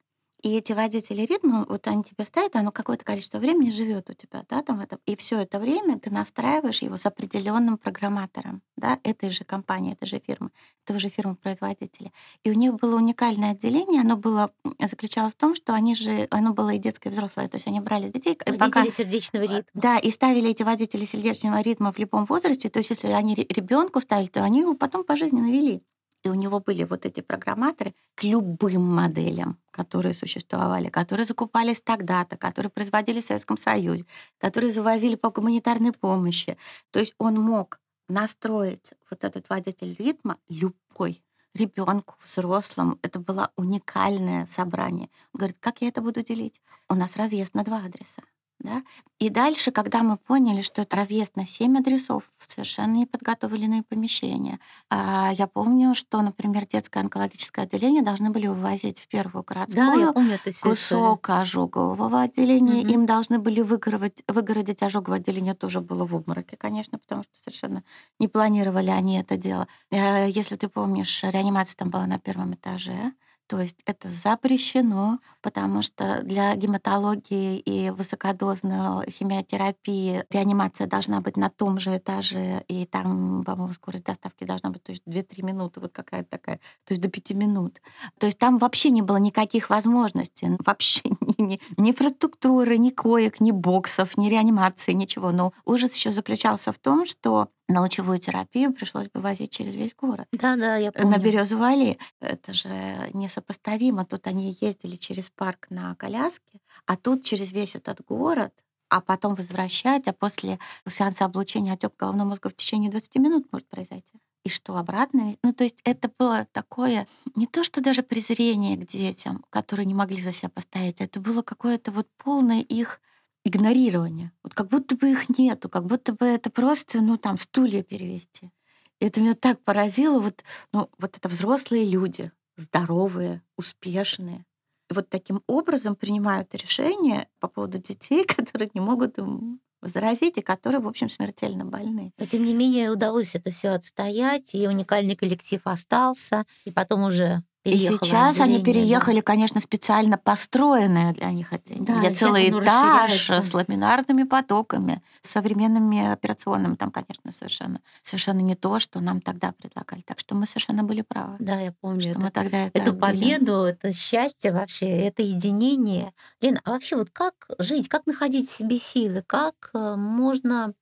G: И эти водители ритма, вот они тебе ставят, оно какое-то количество времени живет у тебя, да, там в этом. И все это время ты настраиваешь его с определенным программатором, да, этой же компании, этой же фирмы, этого же фирмы-производителя. И у них было уникальное отделение, оно было заключалось в том, что они же, оно было и детское, и взрослое, то есть они брали детей, и пока
F: Водители сердечного ритма.
G: да, и ставили эти водители сердечного ритма в любом возрасте. То есть, если они ребенку ставили, то они его потом пожизненно вели. И у него были вот эти программаторы к любым моделям, которые существовали, которые закупались тогда-то, которые производились в Советском Союзе, которые завозили по гуманитарной помощи. То есть он мог настроить вот этот водитель ритма любой ребенку, взрослому. Это было уникальное собрание. Он говорит, как я это буду делить? У нас разъезд на два адреса. Да? И дальше, когда мы поняли, что это разъезд на семь адресов в совершенно неподготовленные помещения, а, я помню, что, например, детское онкологическое отделение должны были вывозить в первую
F: Да, я
G: городскую
F: помню это все.
G: кусок ожогового отделения.
F: Мгм.
G: Им должны были выгородить, выгородить ожоговое отделение тоже было в обмороке, конечно, потому что совершенно не планировали они это дело. Э, Если ты помнишь, реанимация там была на первом этаже. То есть это запрещено, потому что для гематологии и высокодозной химиотерапии реанимация должна быть на том же этаже, и там, по-моему, скорость доставки должна быть то есть 2-3 минуты, вот какая-то такая, то есть до 5 минут. То есть там вообще не было никаких возможностей, ну, вообще (laughs) ни, ни, ни инфраструктуры, ни коек, ни боксов, ни реанимации, ничего. Но ужас еще заключался в том, что на лучевую терапию пришлось бы возить через весь город
F: Да, да, я
G: на
F: помню.
G: Березовую аллею. Это же несопоставимо. Тут они ездили через парк на коляске, а тут через весь этот город, а потом возвращать, а после сеанса облучения отек головного мозга в течение 20 минут может произойти. И что, обратно? Ну, то есть это было такое, не то что даже презрение к детям, которые не могли за себя постоять, это было какое-то вот полное их игнорирование. Вот как будто бы их нету, как будто бы это просто, ну, там, стулья перевести. И это меня так поразило. Вот, ну, вот это взрослые люди, здоровые, успешные. И вот таким образом принимают решения по поводу детей, (laughs) которые не могут им возразить, и которые, в общем, смертельно больны.
F: Но тем не менее удалось это все отстоять, и уникальный коллектив остался, и потом уже
G: И сейчас они
F: отделение, да.
G: переехали, конечно, специально построенное для них отделение,
F: Да,
G: где целый этаж с ламинарными потоками, с современными операционными. Там, конечно, совершенно, совершенно не то, что нам тогда предлагали. Так что мы совершенно были правы.
F: Да, я помню
G: Что
F: это.
G: мы тогда это
F: Эту
G: были.
F: победу, это счастье вообще, это единение. Лена, а вообще вот как жить, как находить в себе силы, как э, можно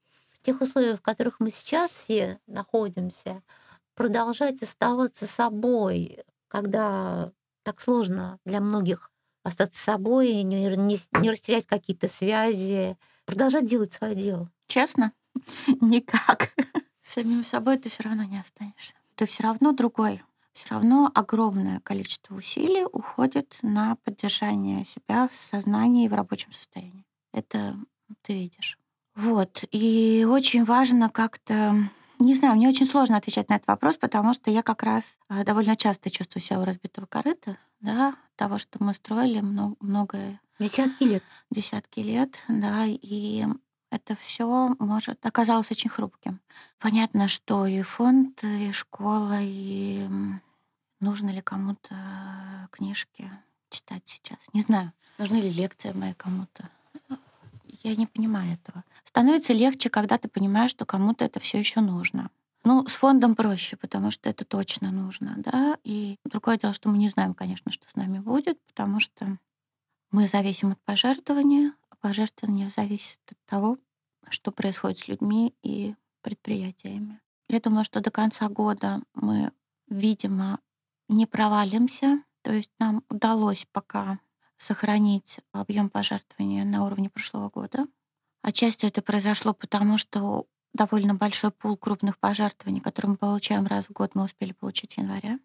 F: тех условиях, в которых мы сейчас все находимся, продолжать оставаться собой, когда так сложно для многих остаться собой, не, не, не растерять какие-то связи, продолжать делать свое дело.
G: Честно? (laughs) Никак. (laughs) Самим собой ты все равно не останешься. Ты все равно другой. Все равно огромное количество усилий уходит на поддержание себя в сознании и в рабочем состоянии. Это ты видишь. Вот. И очень важно как-то не знаю, мне очень сложно отвечать на этот вопрос, потому что я как раз э, довольно часто чувствую себя у разбитого корыта, да, того, что мы строили много, многое.
F: Десятки лет.
G: Десятки лет, да, и это все может оказалось очень хрупким. Понятно, что и фонд, и школа, и нужны ли кому-то книжки читать сейчас. Не знаю, нужны ли лекции мои кому-то. Я не понимаю этого. Становится легче, когда ты понимаешь, что кому-то это все еще нужно. Ну, с фондом проще, потому что это точно нужно, да. И другое дело, что мы не знаем, конечно, что с нами будет, потому что мы зависим от пожертвования, а пожертвование зависит от того, что происходит с людьми и предприятиями. Я думаю, что до конца года мы, видимо, не провалимся. То есть нам удалось пока сохранить объем пожертвования на уровне прошлого года. Отчасти это произошло потому, что довольно большой пул крупных пожертвований, которые мы получаем раз в год, мы успели получить в январе.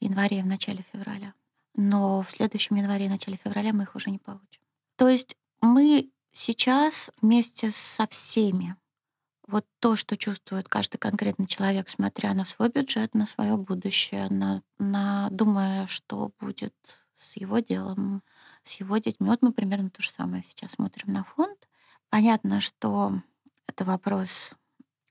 G: В январе и в начале февраля. Но в следующем январе и начале февраля мы их уже не получим. То есть мы сейчас вместе со всеми вот то, что чувствует каждый конкретный человек, смотря на свой бюджет, на свое будущее, на, на думая, что будет с его делом, с его детьми. Вот мы примерно то же самое сейчас смотрим на фонд. Понятно, что это вопрос,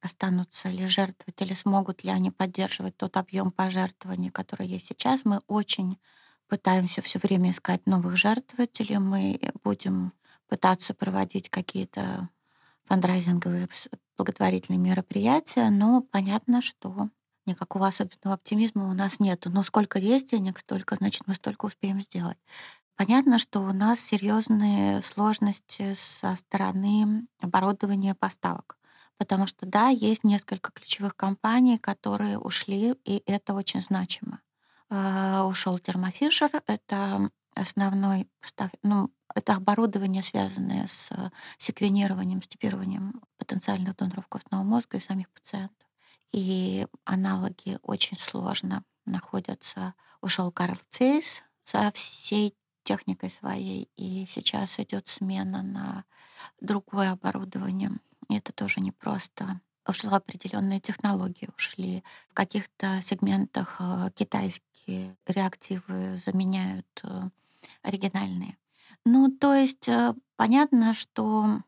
G: останутся ли жертвовать или смогут ли они поддерживать тот объем пожертвований, который есть сейчас. Мы очень пытаемся все время искать новых жертвователей. Мы будем пытаться проводить какие-то фандрайзинговые благотворительные мероприятия, но понятно, что никакого особенного оптимизма у нас нет. Но сколько есть денег, столько, значит, мы столько успеем сделать. Понятно, что у нас серьезные сложности со стороны оборудования поставок. Потому что, да, есть несколько ключевых компаний, которые ушли, и это очень значимо. Uh, ушел Термофишер, это основной ну, это оборудование, связанное с секвенированием, степированием потенциальных доноров костного мозга и самих пациентов. И аналоги очень сложно находятся. Ушел Карл Цейс со всей техникой своей, и сейчас идет смена на другое оборудование. И это тоже не просто ушла определенные технологии, ушли в каких-то сегментах э, китайские реактивы заменяют э, оригинальные. Ну, то есть э, понятно, что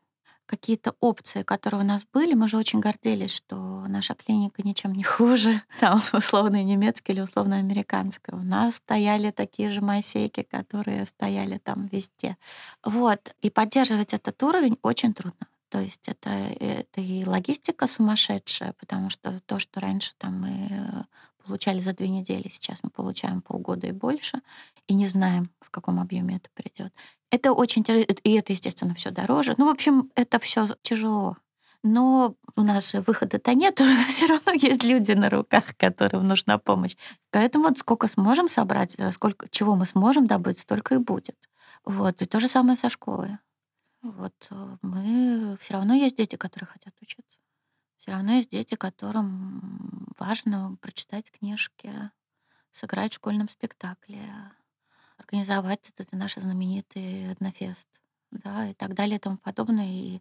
G: какие-то опции, которые у нас были, мы же очень гордились, что наша клиника ничем не (laughs) хуже, там, условно немецкая или условно американская. У нас стояли такие же майсейки, которые стояли там везде. Вот. И поддерживать этот уровень очень трудно. То есть это, это и логистика сумасшедшая, потому что то, что раньше там мы получали за две недели, сейчас мы получаем полгода и больше, и не знаем, в каком объеме это придет. Это очень тяжело, и это, естественно, все дороже. Ну, в общем, это все тяжело. Но у нас же выхода-то нет, (laughs) все равно есть люди на руках, которым нужна помощь. Поэтому вот сколько сможем собрать, э, сколько чего мы сможем добыть, столько и будет. Вот. И то же самое со школой. Вот э, мы все равно есть дети, которые хотят учиться. Все равно есть дети, которым важно прочитать книжки, сыграть в школьном спектакле, организовать этот наш знаменитый Этнофест, да, и так далее и тому подобное. И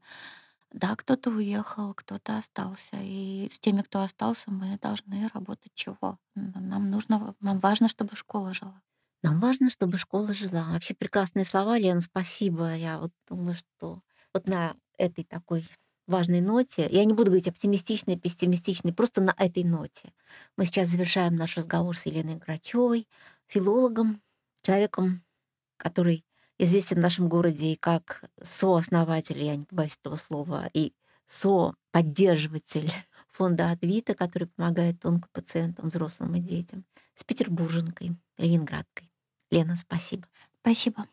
G: да, кто-то уехал, кто-то остался. И с теми, кто остался, мы должны работать чего? Нам нужно, нам важно, чтобы школа жила.
F: Нам важно, чтобы школа жила. Вообще прекрасные слова, Лена, спасибо. Я вот думаю, что вот на этой такой важной ноте, я не буду говорить оптимистичной, пессимистичной, просто на этой ноте. Мы сейчас завершаем наш разговор с Еленой Грачевой, филологом, человеком, который известен в нашем городе и как сооснователь, я не побоюсь этого слова, и со-поддерживатель (laughs) фонда Адвита, который помогает онкопациентам, взрослым и детям, с петербурженкой, ленинградкой. Лена, спасибо.
G: Спасибо.